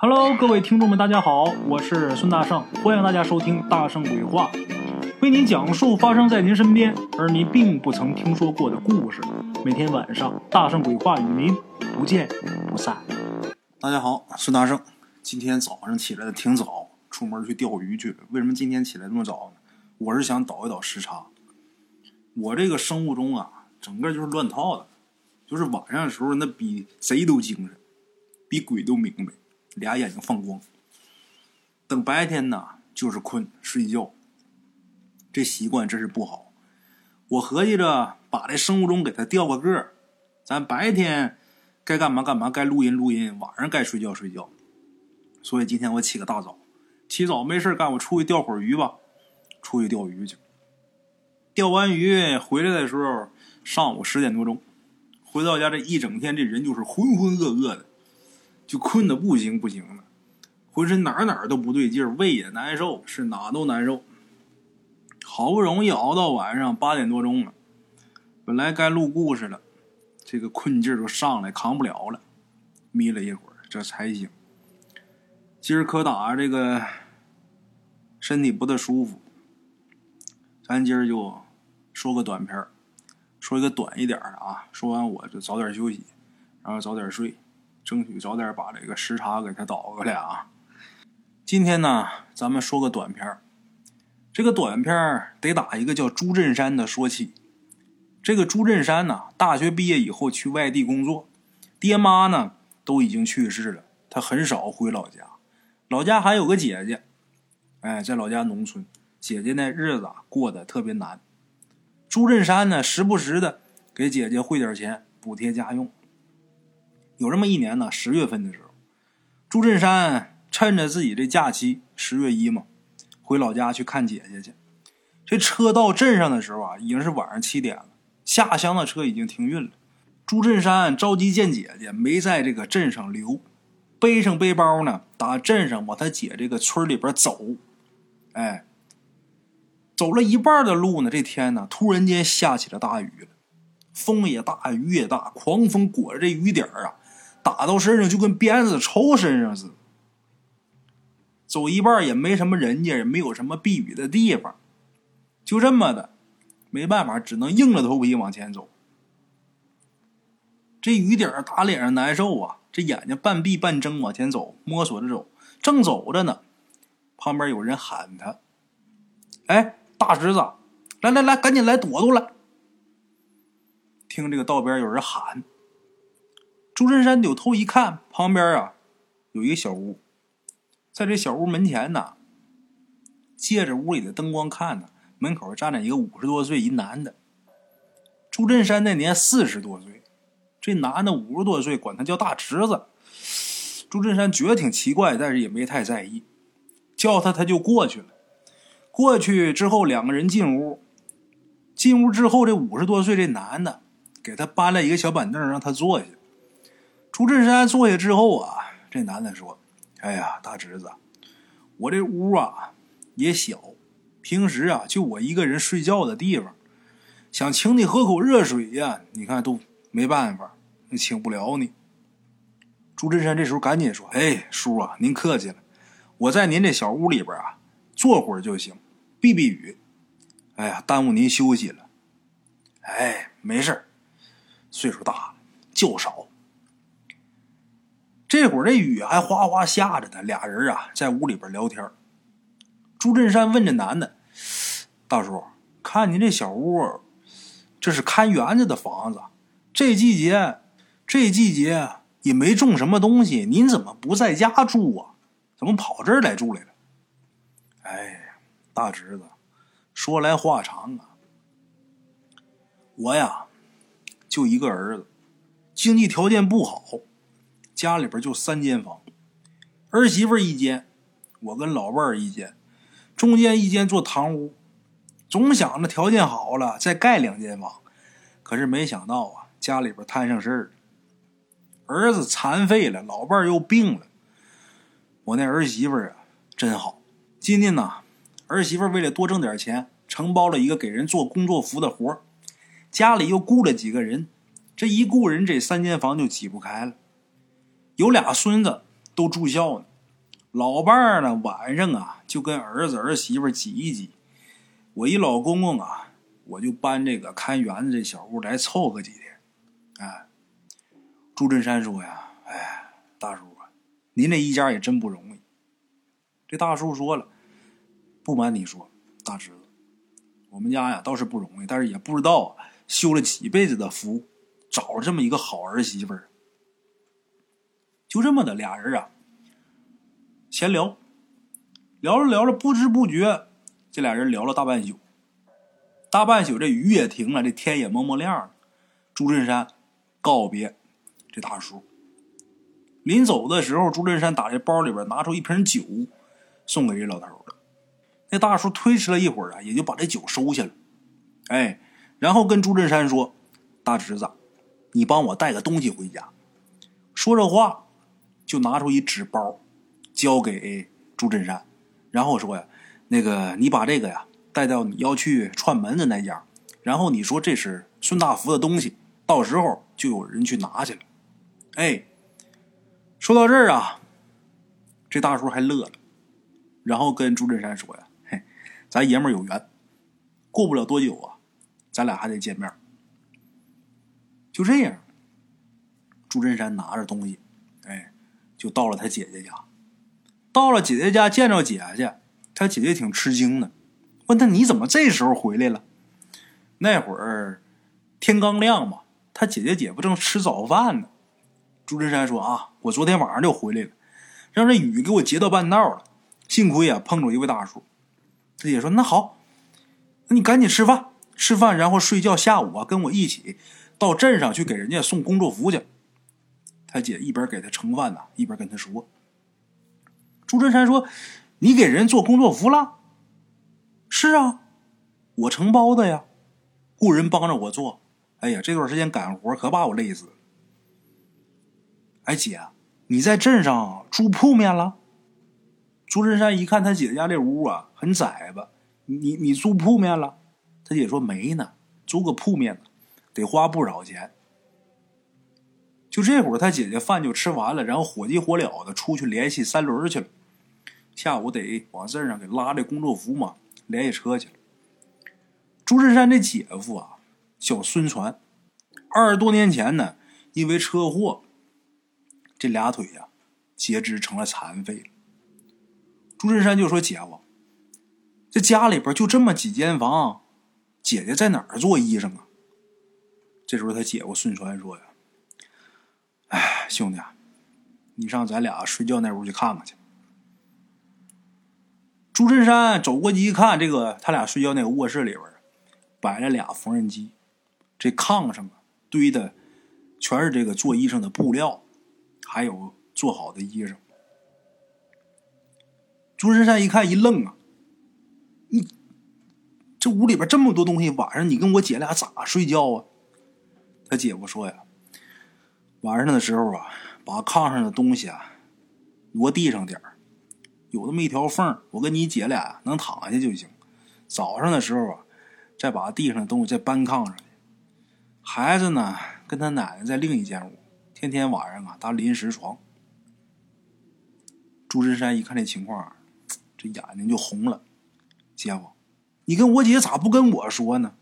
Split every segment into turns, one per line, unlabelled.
Hello，各位听众们，大家好，我是孙大圣，欢迎大家收听《大圣鬼话》，为您讲述发生在您身边而您并不曾听说过的故事。每天晚上，《大圣鬼话》与您不见不散。
大家好，孙大圣。今天早上起来的挺早，出门去钓鱼去了。为什么今天起来这么早呢？我是想倒一倒时差。我这个生物钟啊，整个就是乱套的，就是晚上的时候那比贼都精神，比鬼都明白，俩眼睛放光。等白天呢，就是困睡觉。这习惯真是不好。我合计着把这生物钟给它调个个儿，咱白天该干嘛干嘛，该录音录音，晚上该睡觉睡觉。所以今天我起个大早，起早没事干，我出去钓会儿鱼吧。出去钓鱼去。钓完鱼回来的时候，上午十点多钟，回到家这一整天，这人就是浑浑噩噩的，就困得不行不行的，浑身哪哪都不对劲儿，胃也难受，是哪都难受。好不容易熬到晚上八点多钟了，本来该录故事了，这个困劲儿就上来，扛不了了，眯了一会儿，这才醒。今儿可打这个身体不太舒服，咱今儿就说个短片儿，说一个短一点的啊。说完我就早点休息，然后早点睡，争取早点把这个时差给它倒过来啊。今天呢，咱们说个短片，这个短片得打一个叫朱振山的说起。这个朱振山呢，大学毕业以后去外地工作，爹妈呢都已经去世了，他很少回老家。老家还有个姐姐，哎，在老家农村，姐姐那日子过得特别难。朱振山呢，时不时的给姐姐汇点钱补贴家用。有这么一年呢，十月份的时候，朱振山趁着自己这假期，十月一嘛，回老家去看姐姐去。这车到镇上的时候啊，已经是晚上七点了，下乡的车已经停运了。朱振山着急见姐姐，没在这个镇上留。背上背包呢，打镇上往他姐这个村里边走，哎，走了一半的路呢，这天呢，突然间下起了大雨了，风也大，雨也大，狂风裹着这雨点啊，打到身上就跟鞭子抽身上似的。走一半也没什么人家，也没有什么避雨的地方，就这么的，没办法，只能硬着头皮往前走。这雨点打脸上难受啊！这眼睛半闭半睁往前走，摸索着走，正走着呢，旁边有人喊他：“哎，大侄子，来来来，赶紧来躲躲来！”听这个道边有人喊，朱振山扭头一看，旁边啊有一个小屋，在这小屋门前呢，借着屋里的灯光看呢，门口站着一个五十多岁一男的。朱振山那年四十多岁。这男的五十多岁，管他叫大侄子。朱振山觉得挺奇怪，但是也没太在意。叫他，他就过去了。过去之后，两个人进屋。进屋之后，这五十多岁这男的给他搬了一个小板凳，让他坐下。朱振山坐下之后啊，这男的说：“哎呀，大侄子，我这屋啊也小，平时啊就我一个人睡觉的地方，想请你喝口热水呀，你看都。”没办法，请不了你。朱振山这时候赶紧说：“哎，叔啊，您客气了，我在您这小屋里边啊，坐会儿就行，避避雨。哎呀，耽误您休息了。哎，没事岁数大了，觉少。这会儿这雨还哗哗下着呢，俩人啊在屋里边聊天。朱振山问这男的：大叔，看您这小屋，这是看园子的房子？”这季节，这季节也没种什么东西，您怎么不在家住啊？怎么跑这儿来住来了？哎呀，大侄子，说来话长啊。我呀，就一个儿子，经济条件不好，家里边就三间房，儿媳妇一间，我跟老伴儿一间，中间一间做堂屋，总想着条件好了再盖两间房，可是没想到啊。家里边摊上事儿了，儿子残废了，老伴儿又病了。我那儿媳妇啊，真好。今天呢，儿媳妇为了多挣点钱，承包了一个给人做工作服的活，家里又雇了几个人。这一雇人，这三间房就挤不开了。有俩孙子都住校呢。老伴儿呢，晚上啊就跟儿子儿媳妇挤一挤。我一老公公啊，我就搬这个看园子这小屋来凑合几天。哎，朱振山说呀：“哎，大叔啊，您这一家也真不容易。”这大叔说了：“不瞒你说，大侄子，我们家呀倒是不容易，但是也不知道修了几辈子的福，找了这么一个好儿媳妇儿。”就这么的，俩人啊。闲聊，聊着聊着，不知不觉，这俩人聊了大半宿。大半宿，这雨也停了，这天也蒙蒙亮了。朱振山告别这大叔。临走的时候，朱振山打这包里边拿出一瓶酒，送给这老头了。那大叔推迟了一会儿啊，也就把这酒收下了。哎，然后跟朱振山说：“大侄子，你帮我带个东西回家。”说着话，就拿出一纸包。交给朱振山，然后说呀：“那个，你把这个呀带到你要去串门的那家，然后你说这是孙大福的东西，到时候就有人去拿去了。”哎，说到这儿啊，这大叔还乐了，然后跟朱振山说呀：“嘿，咱爷们儿有缘，过不了多久啊，咱俩还得见面。”就这样，朱振山拿着东西，哎，就到了他姐姐家。到了姐姐家见着姐姐，他姐姐挺吃惊的，问他你怎么这时候回来了？那会儿天刚亮嘛，他姐姐姐夫正吃早饭呢。朱振山说：“啊，我昨天晚上就回来了，让这雨给我截到半道了，幸亏啊碰着一位大叔。”他姐说：“那好，那你赶紧吃饭，吃饭然后睡觉，下午啊跟我一起到镇上去给人家送工作服去。”他姐一边给他盛饭呢，一边跟他说。朱振山说：“你给人做工作服了？是啊，我承包的呀，雇人帮着我做。哎呀，这段时间干活可把我累死了。哎，姐，你在镇上住铺面了？”朱振山一看他姐家这屋啊，很窄吧？你你租铺面了？他姐说没呢，租个铺面得花不少钱。就这会儿，他姐姐饭就吃完了，然后火急火燎的出去联系三轮去了。下午得往镇上给拉这工作服嘛，联系车去了。朱振山这姐夫啊，叫孙传，二十多年前呢，因为车祸，这俩腿呀截肢成了残废了。朱振山就说：“姐夫，这家里边就这么几间房，姐姐在哪儿做医生啊？”这时候他姐夫孙传说：“呀，哎，兄弟，你上咱俩睡觉那屋去看看去。”朱振山走过去一看，这个他俩睡觉那个卧室里边摆了俩缝纫机，这炕上啊堆的全是这个做衣裳的布料，还有做好的衣裳。朱振山一看一愣啊，你这屋里边这么多东西，晚上你跟我姐俩咋睡觉啊？他姐夫说呀，晚上的时候啊，把炕上的东西啊挪地上点儿。有那么一条缝，我跟你姐俩能躺下就行。早上的时候啊，再把地上的东西再搬炕上去。孩子呢，跟他奶奶在另一间屋，天天晚上啊搭临时床。朱振山一看这情况，这眼睛就红了。姐夫，你跟我姐咋不跟我说呢？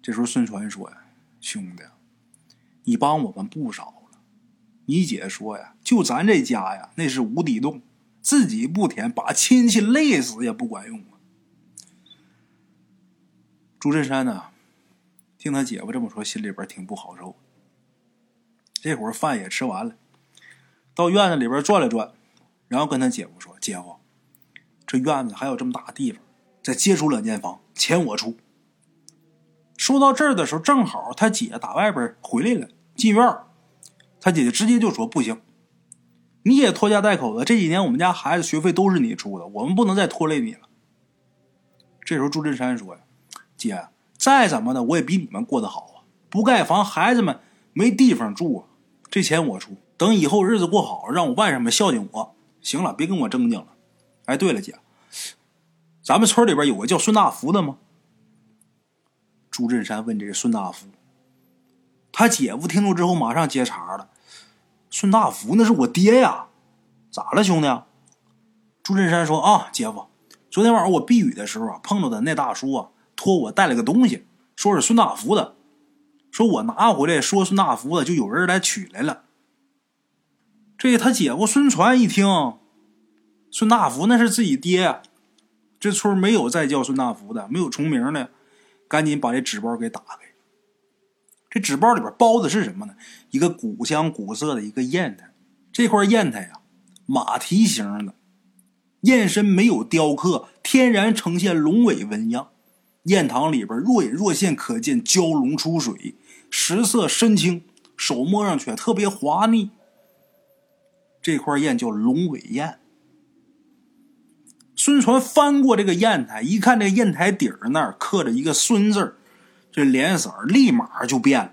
这时候孙传说呀：“兄弟，你帮我们不少了。你姐说呀，就咱这家呀，那是无底洞。”自己不填，把亲戚累死也不管用啊！朱振山呢，听他姐夫这么说，心里边挺不好受。这会儿饭也吃完了，到院子里边转了转，然后跟他姐夫说：“姐夫，这院子还有这么大地方，再接出两间房，钱我出。”说到这儿的时候，正好他姐打外边回来了，进院他姐姐直接就说：“不行。”你也拖家带口的，这几年我们家孩子学费都是你出的，我们不能再拖累你了。这时候朱振山说呀：“姐，再怎么的我也比你们过得好啊！不盖房，孩子们没地方住啊，这钱我出。等以后日子过好，让我外甥们孝敬我。行了，别跟我争竞了。哎，对了，姐，咱们村里边有个叫孙大福的吗？”朱振山问这个孙大福，他姐夫听了之后马上接茬了。孙大福那是我爹呀，咋了，兄弟？朱振山说：“啊，姐夫，昨天晚上我避雨的时候啊，碰到的那大叔啊，托我带了个东西，说是孙大福的，说我拿回来，说孙大福的，就有人来取来了。”这他姐夫孙传一听，孙大福那是自己爹，这村没有再叫孙大福的，没有重名的，赶紧把这纸包给打开。这纸包里边包的是什么呢？一个古香古色的一个砚台，这块砚台呀，马蹄形的，砚身没有雕刻，天然呈现龙尾纹样。砚堂里边若隐若现可见蛟龙出水，石色深青，手摸上去特别滑腻。这块砚叫龙尾砚。孙传翻过这个砚台，一看这砚台底儿那儿刻着一个“孙”字这脸色立马就变了，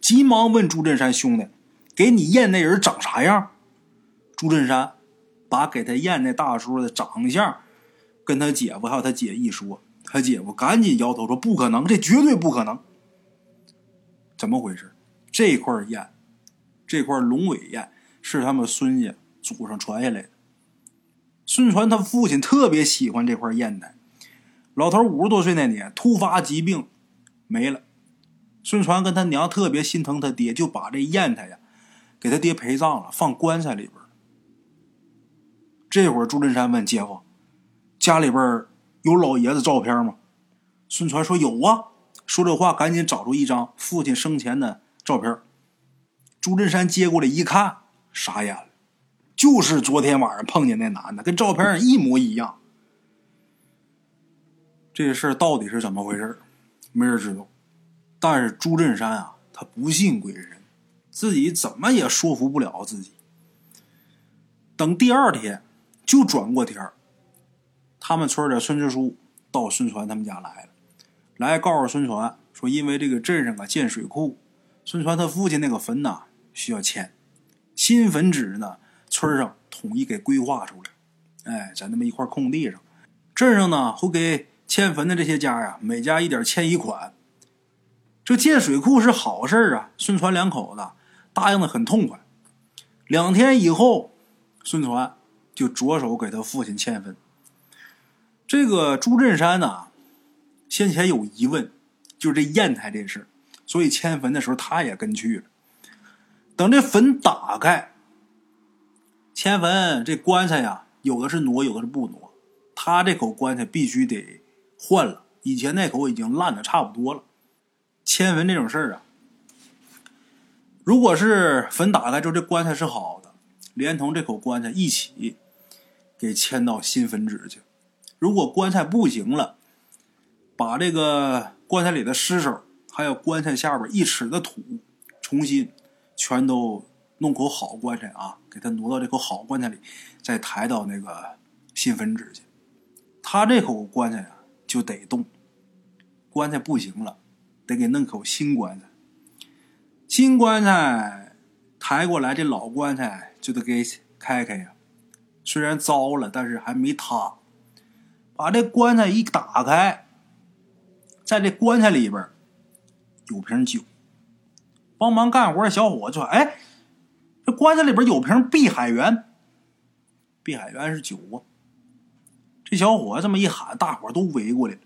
急忙问朱振山兄弟：“给你验那人长啥样？”朱振山把给他验那大叔的长相跟他姐夫还有他姐一说，他姐夫赶紧摇头说：“不可能，这绝对不可能。”怎么回事？这块砚，这块龙尾砚是他们孙家祖上传下来的。孙传他父亲特别喜欢这块砚台，老头五十多岁那年突发疾病。没了，孙传跟他娘特别心疼他爹，就把这砚台呀给他爹陪葬了，放棺材里边。这会儿朱振山问姐夫：“家里边有老爷子照片吗？”孙传说：“有啊。”说这话赶紧找出一张父亲生前的照片。朱振山接过来一看，傻眼了，就是昨天晚上碰见那男的，跟照片上一模一样。这事儿到底是怎么回事？没人知道，但是朱振山啊，他不信鬼神，自己怎么也说服不了自己。等第二天，就转过天他们村的村支书到孙传他们家来了，来告诉孙传说，因为这个镇上啊建水库，孙传他父亲那个坟呐需要迁，新坟址呢村上统一给规划出来，哎，在那么一块空地上，镇上呢会给。迁坟的这些家呀，每家一点迁移款。这建水库是好事啊！孙传两口子答应的很痛快。两天以后，孙传就着手给他父亲迁坟。这个朱振山呢，先前有疑问，就是这砚台这事所以迁坟的时候他也跟去了。等这坟打开，迁坟这棺材呀，有的是挪，有的是不挪。他这口棺材必须得。换了，以前那口已经烂的差不多了。迁坟这种事儿啊，如果是坟打开之后这棺材是好的，连同这口棺材一起给迁到新坟址去。如果棺材不行了，把这个棺材里的尸首，还有棺材下边一尺的土，重新全都弄口好棺材啊，给它挪到这口好棺材里，再抬到那个新坟址去。他这口棺材啊。就得动，棺材不行了，得给弄口新棺材。新棺材抬过来，这老棺材就得给开开呀。虽然糟了，但是还没塌。把这棺材一打开，在这棺材里边有瓶酒。帮忙干活的小伙子说：“哎，这棺材里边有瓶碧海源。碧海源是酒啊。”这小伙这么一喊，大伙都围过来了。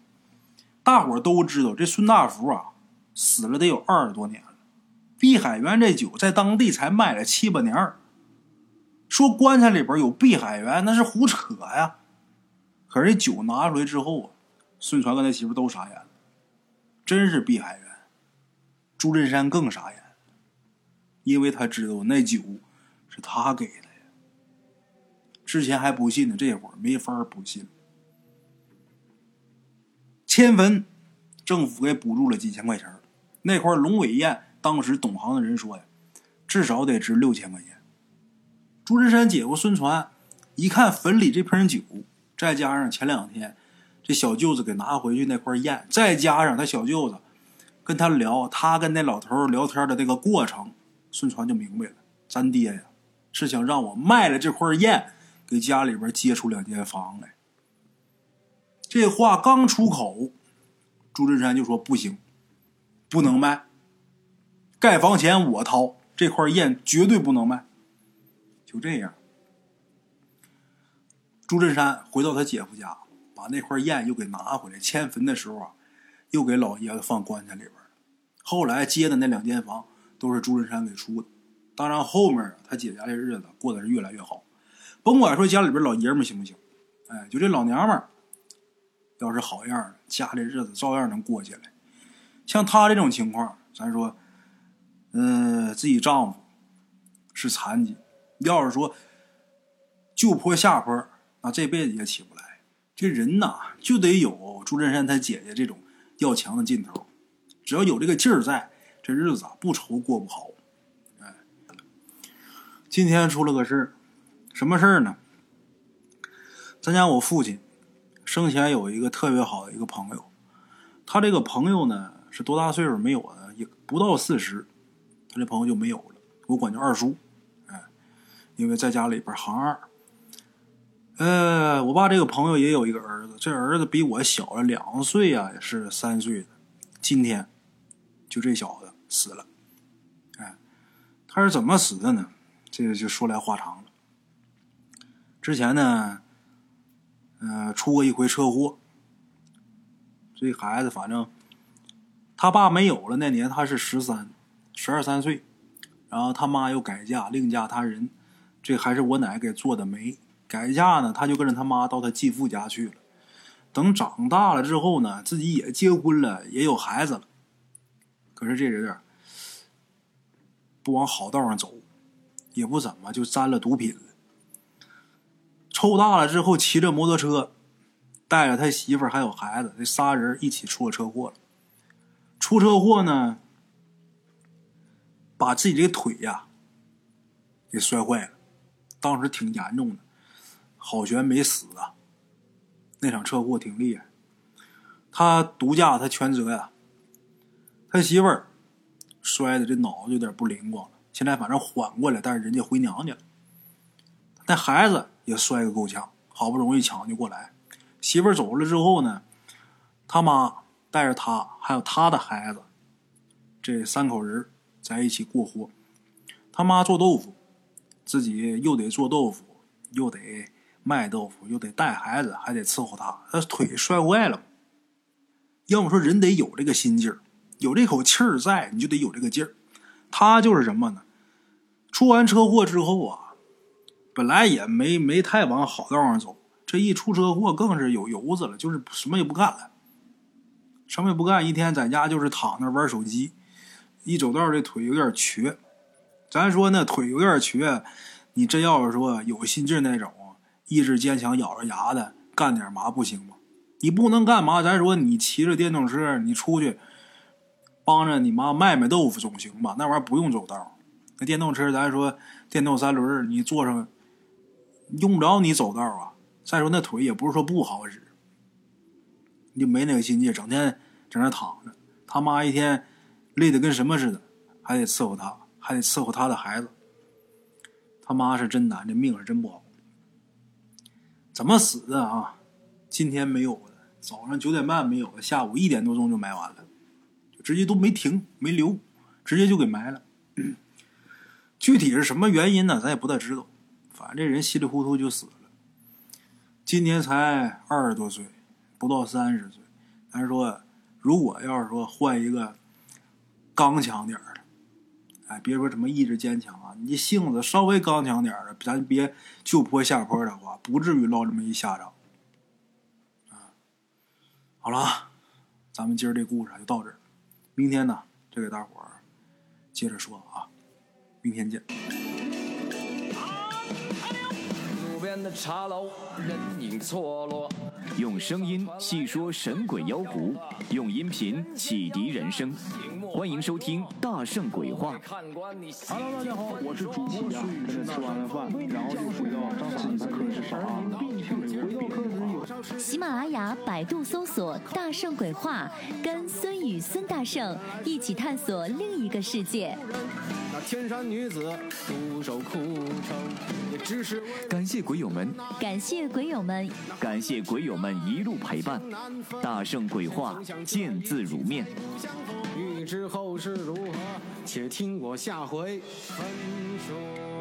大伙都知道，这孙大福啊，死了得有二十多年了。碧海源这酒在当地才卖了七八年说棺材里边有碧海源，那是胡扯呀。可是这酒拿出来之后啊，孙传跟他媳妇都傻眼了，真是碧海源。朱振山更傻眼，因为他知道那酒是他给的。之前还不信呢，这会儿没法不信。迁坟，政府给补助了几千块钱那块龙尾砚，当时懂行的人说呀，至少得值六千块钱。朱振山姐夫孙传一看坟里这瓶酒，再加上前两天这小舅子给拿回去那块砚，再加上他小舅子跟他聊他跟那老头聊天的这个过程，孙传就明白了，咱爹呀是想让我卖了这块砚，给家里边接出两间房来。这话刚出口，朱振山就说：“不行，不能卖。盖房钱我掏，这块砚绝对不能卖。”就这样，朱振山回到他姐夫家，把那块砚又给拿回来，迁坟的时候啊，又给老爷子放棺材里边后来接的那两间房都是朱振山给出的。当然后面他姐家这日子过得是越来越好，甭管说家里边老爷们行不行，哎，就这老娘们要是好样的，家里日子照样能过起来。像她这种情况，咱说，嗯，自己丈夫是残疾，要是说就坡下坡，那这辈子也起不来。这人呐，就得有朱振山他姐姐这种要强的劲头，只要有这个劲儿在，这日子啊不愁过不好。哎，今天出了个事儿，什么事儿呢？咱家我父亲生前有一个特别好的一个朋友，他这个朋友呢是多大岁数没有呢？也不到四十，他这朋友就没有了，我管叫二叔。哎，因为在家里边行二。呃，我爸这个朋友也有一个儿子，这儿子比我小了两岁呀，是三岁的。今天就这小子死了。哎，他是怎么死的呢？这个就说来话长。之前呢，呃，出过一回车祸。这孩子反正他爸没有了，那年他是十三，十二三岁，然后他妈又改嫁，另嫁他人。这还是我奶给做的媒。改嫁呢，他就跟着他妈到他继父家去了。等长大了之后呢，自己也结婚了，也有孩子了。可是这人不往好道上走，也不怎么就沾了毒品了。抽大了之后，骑着摩托车，带着他媳妇儿还有孩子，这仨人一起出了车祸了。出车祸呢，把自己这个腿呀给摔坏了，当时挺严重的。好悬没死啊！那场车祸挺厉害，他独驾他全责呀。他媳妇儿摔的这脑子有点不灵光了，现在反正缓过来，但是人家回娘家了。那孩子也摔个够呛，好不容易抢救过来。媳妇儿走了之后呢，他妈带着他还有他的孩子，这三口人在一起过活。他妈做豆腐，自己又得做豆腐，又得。卖豆腐又得带孩子，还得伺候他，他腿摔坏了。要么说人得有这个心劲儿，有这口气儿在，你就得有这个劲儿。他就是什么呢？出完车祸之后啊，本来也没没太往好道上走，这一出车祸更是有油子了，就是什么也不干了，什么也不干，一天在家就是躺那玩手机。一走道这腿有点瘸，咱说那腿有点瘸，你真要是说有心劲那种。意志坚强，咬着牙的干点嘛不行吗？你不能干嘛？咱说你骑着电动车，你出去帮着你妈卖卖豆腐总行吧？那玩意儿不用走道。那电动车，咱说电动三轮，你坐上用不着你走道啊。再说那腿也不是说不好使，你就没那个心劲，整天在那躺着。他妈一天累得跟什么似的，还得伺候他，还得伺候他的孩子。他妈是真难，这命是真不好。怎么死的啊？今天没有了，早上九点半没有了，下午一点多钟就埋完了，直接都没停没留，直接就给埋了。具体是什么原因呢？咱也不太知道。反正这人稀里糊涂就死了。今年才二十多岁，不到三十岁。咱说，如果要是说换一个刚强点的，哎，别说什么意志坚强啊，你性子稍微刚强点的，咱别就坡下坡的话。不至于落这么一下场，啊，好了，咱们今儿这故事就到这儿，明天呢，再给大伙儿接着说啊，明天见。路边的茶楼，人影错落。用声音细说神鬼妖狐，用音频启迪人生。欢迎收听《大圣鬼话》。Hello，大家好，我是主播孙宇。吃完了饭，然后就回到自己的课室上啊。马拉雅、百度搜索“大圣鬼话”，跟孙宇、孙大圣一起探索另一个世界。那天山女子独守空城，也只是感谢鬼友们，感谢鬼友们，感谢鬼友们一路陪伴。大圣鬼话，见字如面。欲知后事如何，且听我下回分说。